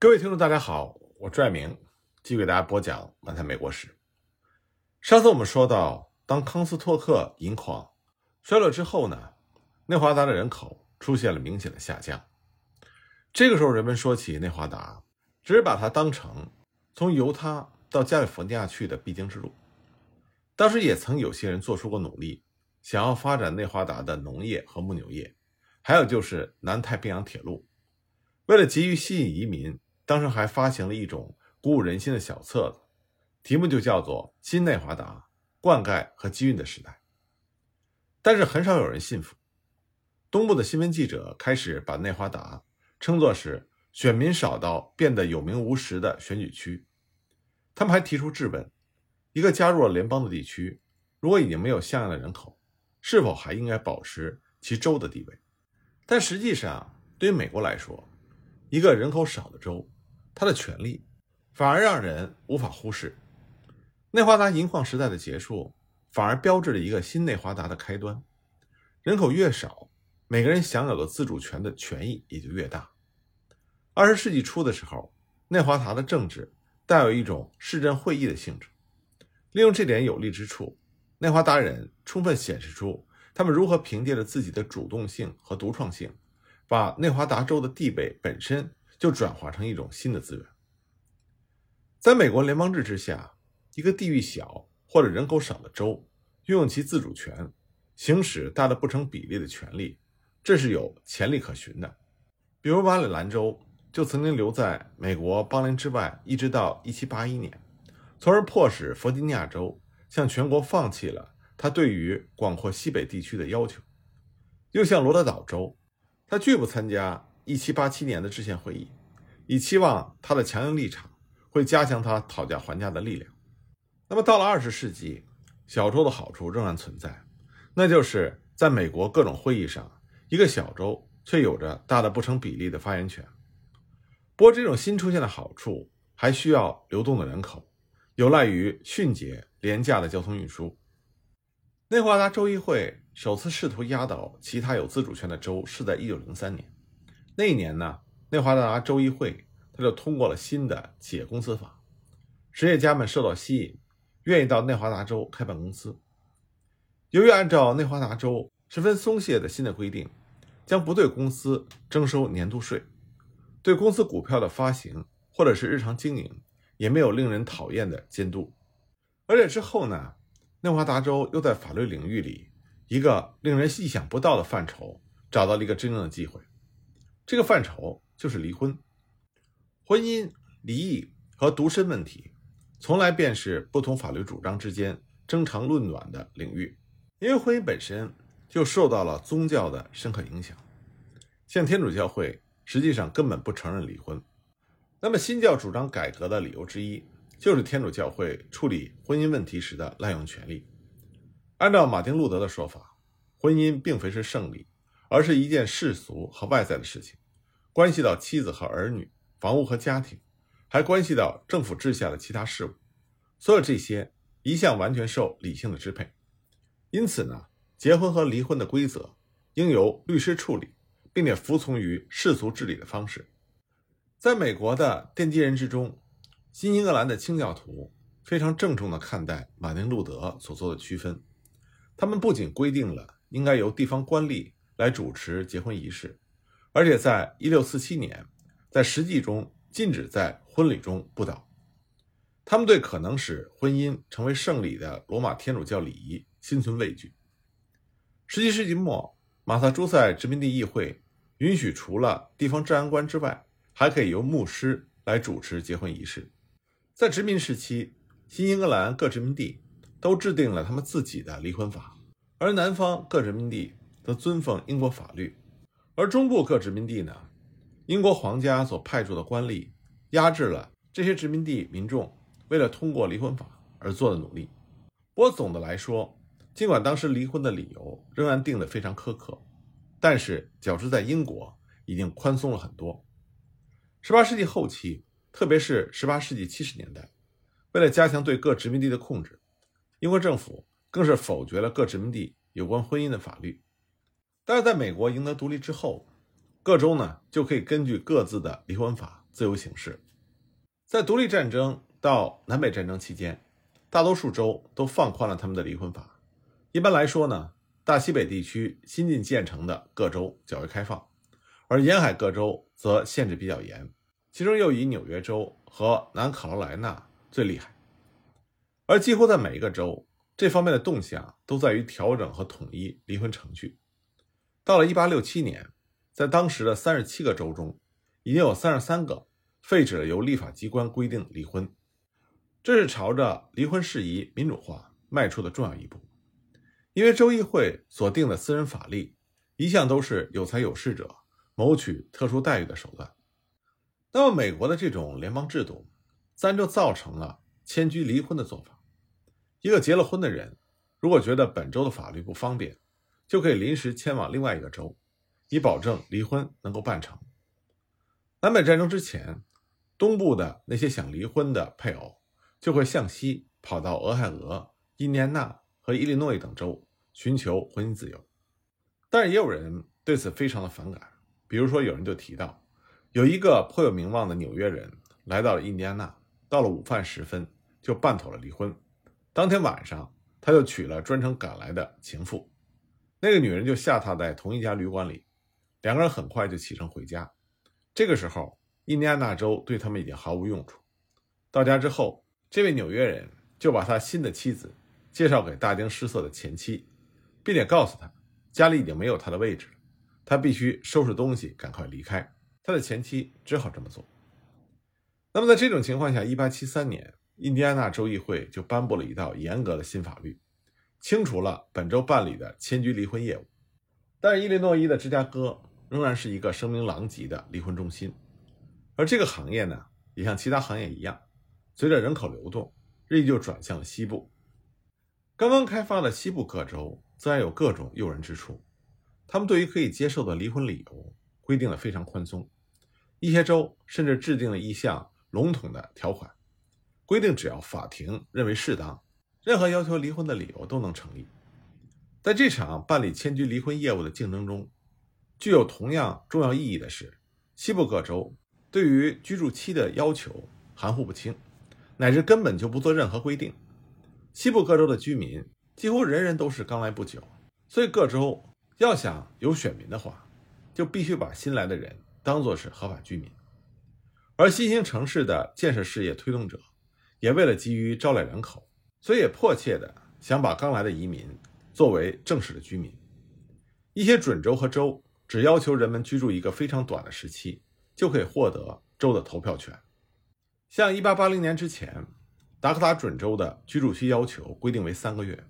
各位听众，大家好，我朱爱明继续给大家播讲《漫谈美国史》。上次我们说到，当康斯托克银矿衰落之后呢，内华达的人口出现了明显的下降。这个时候，人们说起内华达，只是把它当成从犹他到加利福尼亚去的必经之路。当时也曾有些人做出过努力，想要发展内华达的农业和牧牛业，还有就是南太平洋铁路。为了急于吸引移民，当时还发行了一种鼓舞人心的小册子，题目就叫做《新内华达：灌溉和机运的时代》。但是很少有人信服。东部的新闻记者开始把内华达称作是选民少到变得有名无实的选举区。他们还提出质问：一个加入了联邦的地区，如果已经没有像样的人口，是否还应该保持其州的地位？但实际上，对于美国来说，一个人口少的州，它的权利反而让人无法忽视。内华达银矿时代的结束，反而标志着一个新内华达的开端。人口越少，每个人享有的自主权的权益也就越大。二十世纪初的时候，内华达的政治带有一种市镇会议的性质。利用这点有利之处，内华达人充分显示出他们如何凭借着自己的主动性和独创性。把内华达州的地位本身就转化成一种新的资源。在美国联邦制之下，一个地域小或者人口少的州运用其自主权，行使大的不成比例的权利，这是有潜力可循的。比如马里兰州就曾经留在美国邦联之外，一直到1781年，从而迫使弗吉尼亚州向全国放弃了他对于广阔西北地区的要求，又像罗德岛州。他拒不参加1787年的制宪会议，以期望他的强硬立场会加强他讨价还价的力量。那么到了20世纪，小州的好处仍然存在，那就是在美国各种会议上，一个小州却有着大的不成比例的发言权。不过，这种新出现的好处还需要流动的人口，有赖于迅捷廉价的交通运输。内华达州议会。首次试图压倒其他有自主权的州是在1903年。那一年呢，内华达州议会他就通过了新的企业公司法，实业家们受到吸引，愿意到内华达州开办公司。由于按照内华达州十分松懈的新的规定，将不对公司征收年度税，对公司股票的发行或者是日常经营也没有令人讨厌的监督。而且之后呢，内华达州又在法律领域里。一个令人意想不到的范畴找到了一个真正的机会，这个范畴就是离婚。婚姻、离异和独身问题，从来便是不同法律主张之间争长论短的领域，因为婚姻本身就受到了宗教的深刻影响。像天主教会实际上根本不承认离婚，那么新教主张改革的理由之一，就是天主教会处理婚姻问题时的滥用权力。按照马丁·路德的说法，婚姻并非是胜利，而是一件世俗和外在的事情，关系到妻子和儿女、房屋和家庭，还关系到政府治下的其他事务。所有这些一向完全受理性的支配。因此呢，结婚和离婚的规则应由律师处理，并且服从于世俗治理的方式。在美国的奠基人之中，新英格兰的清教徒非常郑重地看待马丁·路德所做的区分。他们不仅规定了应该由地方官吏来主持结婚仪式，而且在1647年，在实际中禁止在婚礼中布道。他们对可能使婚姻成为圣礼的罗马天主教礼仪心存畏惧。17世纪末，马萨诸塞殖民地议会允许除了地方治安官之外，还可以由牧师来主持结婚仪式。在殖民时期，新英格兰各殖民地。都制定了他们自己的离婚法，而南方各殖民地则遵奉英国法律，而中部各殖民地呢，英国皇家所派驻的官吏压制了这些殖民地民众为了通过离婚法而做的努力。不过总的来说，尽管当时离婚的理由仍然定得非常苛刻，但是较之在英国已经宽松了很多。18世纪后期，特别是18世纪70年代，为了加强对各殖民地的控制。英国政府更是否决了各殖民地有关婚姻的法律，但是在美国赢得独立之后，各州呢就可以根据各自的离婚法自由行事。在独立战争到南北战争期间，大多数州都放宽了他们的离婚法。一般来说呢，大西北地区新近建成的各州较为开放，而沿海各州则限制比较严，其中又以纽约州和南卡罗来纳最厉害。而几乎在每一个州，这方面的动向都在于调整和统一离婚程序。到了1867年，在当时的37个州中，已经有33个。废止了由立法机关规定离婚，这是朝着离婚事宜民主化迈出的重要一步。因为州议会所定的私人法律一向都是有财有势者谋取特殊待遇的手段。那么，美国的这种联邦制度自然就造成了迁居离婚的做法。一个结了婚的人，如果觉得本州的法律不方便，就可以临时迁往另外一个州，以保证离婚能够办成。南北战争之前。东部的那些想离婚的配偶，就会向西跑到俄亥俄、印第安纳和伊利诺伊等州寻求婚姻自由。但是也有人对此非常的反感，比如说有人就提到，有一个颇有名望的纽约人来到了印第安纳，到了午饭时分就办妥了离婚。当天晚上，他就娶了专程赶来的情妇，那个女人就下榻在同一家旅馆里，两个人很快就启程回家。这个时候。印第安纳州对他们已经毫无用处。到家之后，这位纽约人就把他新的妻子介绍给大惊失色的前妻，并且告诉他家里已经没有他的位置了，他必须收拾东西赶快离开。他的前妻只好这么做。那么在这种情况下，1873年，印第安纳州议会就颁布了一道严格的新法律，清除了本州办理的迁居离婚业务。但是伊利诺伊的芝加哥仍然是一个声名狼藉的离婚中心。而这个行业呢，也像其他行业一样，随着人口流动，日益就转向了西部。刚刚开发的西部各州自然有各种诱人之处，他们对于可以接受的离婚理由规定的非常宽松，一些州甚至制定了一项笼统的条款，规定只要法庭认为适当，任何要求离婚的理由都能成立。在这场办理迁居离婚业务的竞争中，具有同样重要意义的是，西部各州。对于居住期的要求含糊不清，乃至根本就不做任何规定。西部各州的居民几乎人人都是刚来不久，所以各州要想有选民的话，就必须把新来的人当作是合法居民。而新兴城市的建设事业推动者也为了急于招揽人口，所以也迫切的想把刚来的移民作为正式的居民。一些准州和州只要求人们居住一个非常短的时期。就可以获得州的投票权。像1880年之前，达科他准州的居住期要求规定为三个月，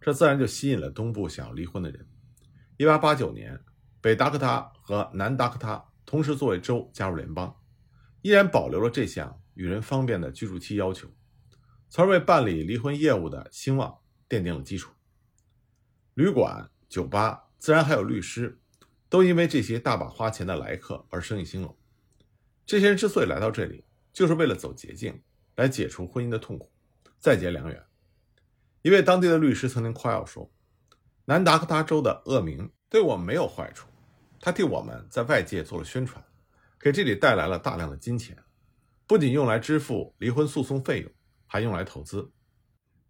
这自然就吸引了东部想要离婚的人。1889年，北达科他和南达科他同时作为州加入联邦，依然保留了这项与人方便的居住期要求，从而为办理离婚业务的兴旺奠定了基础。旅馆、酒吧，自然还有律师，都因为这些大把花钱的来客而生意兴隆。这些人之所以来到这里，就是为了走捷径，来解除婚姻的痛苦，再结良缘。一位当地的律师曾经夸耀说：“南达科他州的恶名对我们没有坏处，他替我们在外界做了宣传，给这里带来了大量的金钱，不仅用来支付离婚诉讼费用，还用来投资。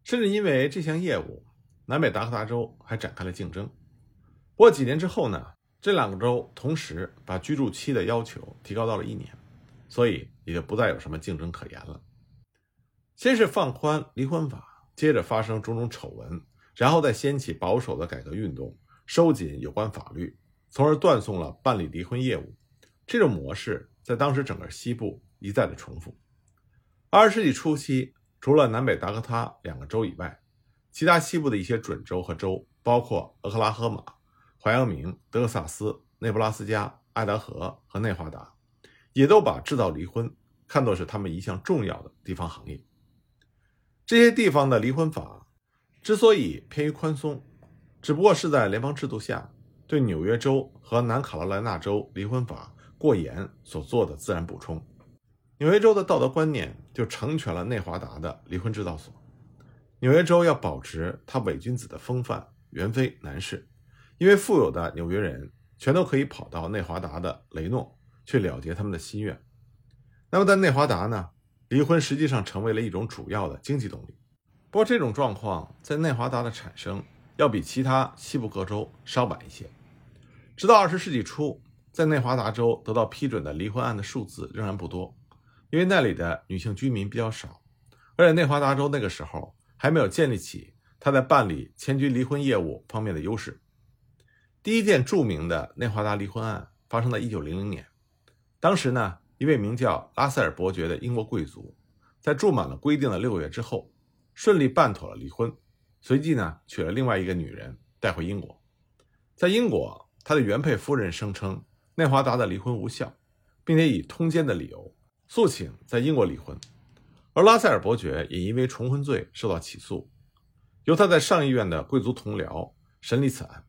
甚至因为这项业务，南北达科达州还展开了竞争。不过几年之后呢，这两个州同时把居住期的要求提高到了一年。”所以也就不再有什么竞争可言了。先是放宽离婚法，接着发生种种丑闻，然后再掀起保守的改革运动，收紧有关法律，从而断送了办理离婚业务。这种模式在当时整个西部一再的重复。二十世纪初期，除了南北达科他两个州以外，其他西部的一些准州和州，包括俄克拉荷马、怀俄明、德克萨斯、内布拉斯加、爱达荷和内华达。也都把制造离婚看作是他们一项重要的地方行业。这些地方的离婚法之所以偏于宽松，只不过是在联邦制度下对纽约州和南卡罗来纳州离婚法过严所做的自然补充。纽约州的道德观念就成全了内华达的离婚制造所。纽约州要保持他伪君子的风范，原非难事，因为富有的纽约人全都可以跑到内华达的雷诺。去了结他们的心愿。那么在内华达呢，离婚实际上成为了一种主要的经济动力。不过这种状况在内华达的产生要比其他西部各州稍晚一些。直到二十世纪初，在内华达州得到批准的离婚案的数字仍然不多，因为那里的女性居民比较少，而且内华达州那个时候还没有建立起他在办理前居离婚业务方面的优势。第一件著名的内华达离婚案发生在一九零零年，当时呢，一位名叫拉塞尔伯爵的英国贵族，在住满了规定的六个月之后，顺利办妥了离婚，随即呢，娶了另外一个女人带回英国。在英国，他的原配夫人声称内华达的离婚无效，并且以通奸的理由诉请在英国离婚，而拉塞尔伯爵也因为重婚罪受到起诉，由他在上议院的贵族同僚审理此案。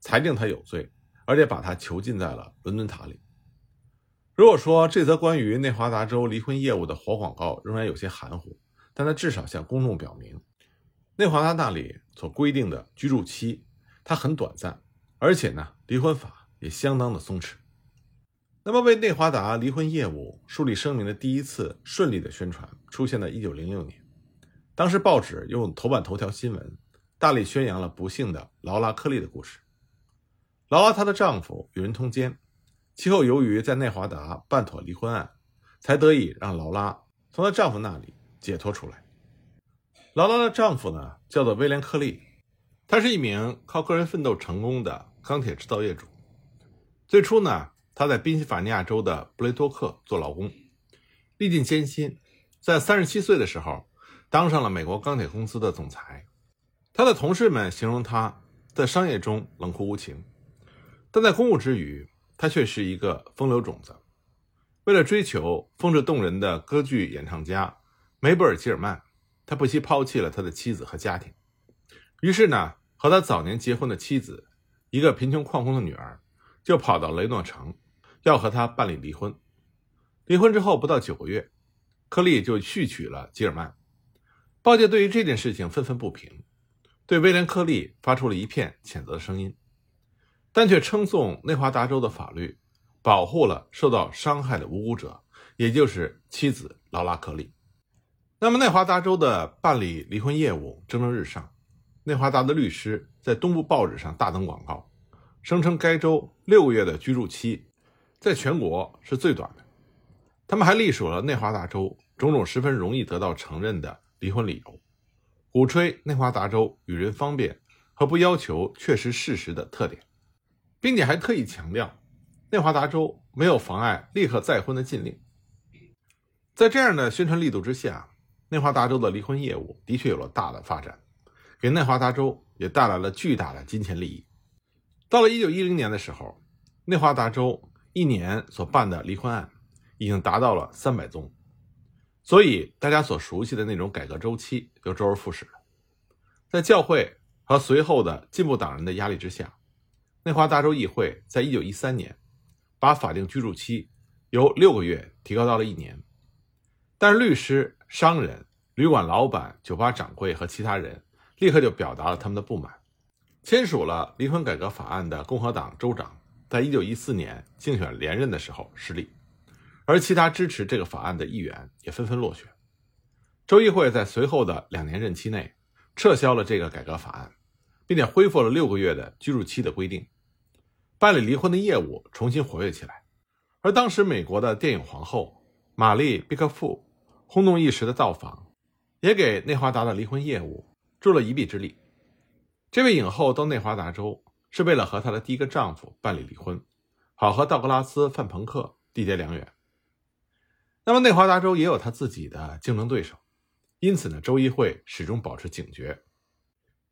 裁定他有罪，而且把他囚禁在了伦敦塔里。如果说这则关于内华达州离婚业务的活广告仍然有些含糊，但它至少向公众表明，内华达那里所规定的居住期它很短暂，而且呢，离婚法也相当的松弛。那么，为内华达离婚业务树立声明的第一次顺利的宣传，出现在一九零六年，当时报纸用头版头条新闻大力宣扬了不幸的劳拉·克利的故事。劳拉她的丈夫与人通奸，其后由于在内华达办妥离婚案，才得以让劳拉从她丈夫那里解脱出来。劳拉的丈夫呢，叫做威廉·克利，他是一名靠个人奋斗成功的钢铁制造业主。最初呢，他在宾夕法尼亚州的布雷多克做劳工，历尽艰辛，在三十七岁的时候当上了美国钢铁公司的总裁。他的同事们形容他在商业中冷酷无情。但在公务之余，他却是一个风流种子。为了追求风致动人的歌剧演唱家梅布尔·吉尔曼，他不惜抛弃了他的妻子和家庭。于是呢，和他早年结婚的妻子，一个贫穷矿工的女儿，就跑到雷诺城，要和他办理离婚。离婚之后不到九个月，克利就续娶了吉尔曼。报界对于这件事情愤愤不平，对威廉·科利发出了一片谴责的声音。但却称颂内华达州的法律保护了受到伤害的无辜者，也就是妻子劳拉·克利。那么，内华达州的办理离婚业务蒸蒸日上。内华达的律师在东部报纸上大登广告，声称该州六个月的居住期在全国是最短的。他们还隶属了内华达州种种十分容易得到承认的离婚理由，鼓吹内华达州与人方便和不要求确实事实的特点。并且还特意强调，内华达州没有妨碍立刻再婚的禁令。在这样的宣传力度之下，内华达州的离婚业务的确有了大的发展，给内华达州也带来了巨大的金钱利益。到了1910年的时候，内华达州一年所办的离婚案已经达到了300宗，所以大家所熟悉的那种改革周期就周而复始了。在教会和随后的进步党人的压力之下。内华达州议会在一九一三年把法定居住期由六个月提高到了一年，但是律师、商人、旅馆老板、酒吧掌柜和其他人立刻就表达了他们的不满。签署了离婚改革法案的共和党州长在一九一四年竞选连任的时候失利，而其他支持这个法案的议员也纷纷落选。州议会在随后的两年任期内撤销了这个改革法案，并且恢复了六个月的居住期的规定。办理离婚的业务重新活跃起来，而当时美国的电影皇后玛丽·贝克富轰动一时的到访，也给内华达的离婚业务助了一臂之力。这位影后到内华达州是为了和她的第一个丈夫办理离婚，好和道格拉斯·范朋克缔结良缘。那么内华达州也有他自己的竞争对手，因此呢，州议会始终保持警觉。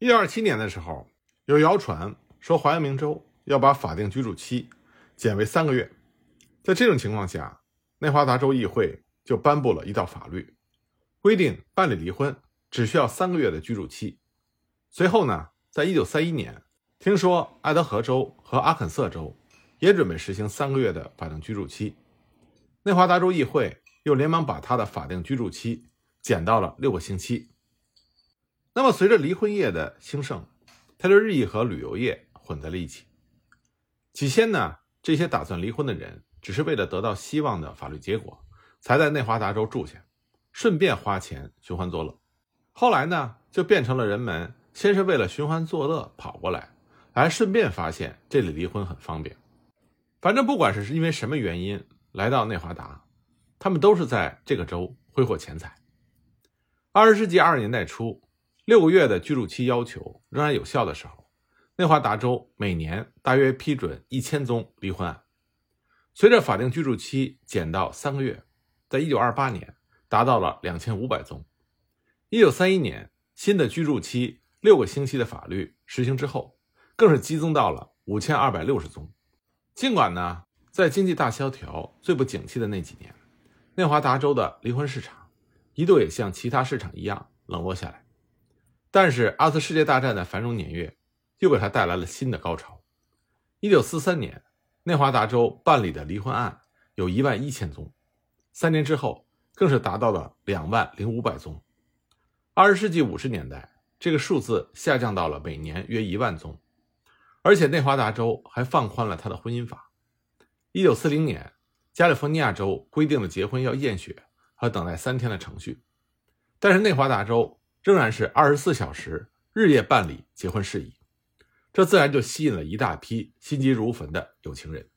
一九二七年的时候，有谣传说华阳明州。要把法定居住期减为三个月，在这种情况下，内华达州议会就颁布了一道法律，规定办理离婚只需要三个月的居住期。随后呢，在一九三一年，听说爱德荷州和阿肯色州也准备实行三个月的法定居住期，内华达州议会又连忙把他的法定居住期减到了六个星期。那么，随着离婚业的兴盛，他就日益和旅游业混在了一起。起先呢，这些打算离婚的人只是为了得到希望的法律结果，才在内华达州住下，顺便花钱寻欢作乐。后来呢，就变成了人们先是为了寻欢作乐跑过来，还顺便发现这里离婚很方便。反正不管是因为什么原因来到内华达，他们都是在这个州挥霍钱财。二十世纪二十年代初，六个月的居住期要求仍然有效的时候，内华达州每年大约批准一千宗离婚案。随着法定居住期减到三个月，在一九二八年达到了两千五百宗。一九三一年，新的居住期六个星期的法律实行之后，更是激增到了五千二百六十宗。尽管呢，在经济大萧条最不景气的那几年，内华达州的离婚市场一度也像其他市场一样冷落下来，但是二次世界大战的繁荣年月又给他带来了新的高潮。一九四三年，内华达州办理的离婚案有一万一千宗，三年之后更是达到了两万零五百宗。二十世纪五十年代，这个数字下降到了每年约一万宗，而且内华达州还放宽了他的婚姻法。一九四零年，加利福尼亚州规定了结婚要验血和等待三天的程序，但是内华达州仍然是二十四小时日夜办理结婚事宜，这自然就吸引了一大批心急如焚的有情人。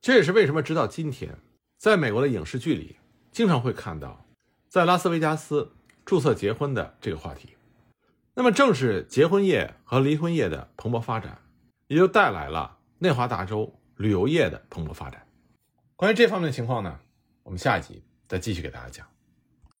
这也是为什么直到今天，在美国的影视剧里，经常会看到在拉斯维加斯。注册结婚的这个话题，那么正是结婚业和离婚业的蓬勃发展，也就带来了内华达州旅游业的蓬勃发展。关于这方面的情况呢，我们下一集再继续给大家讲。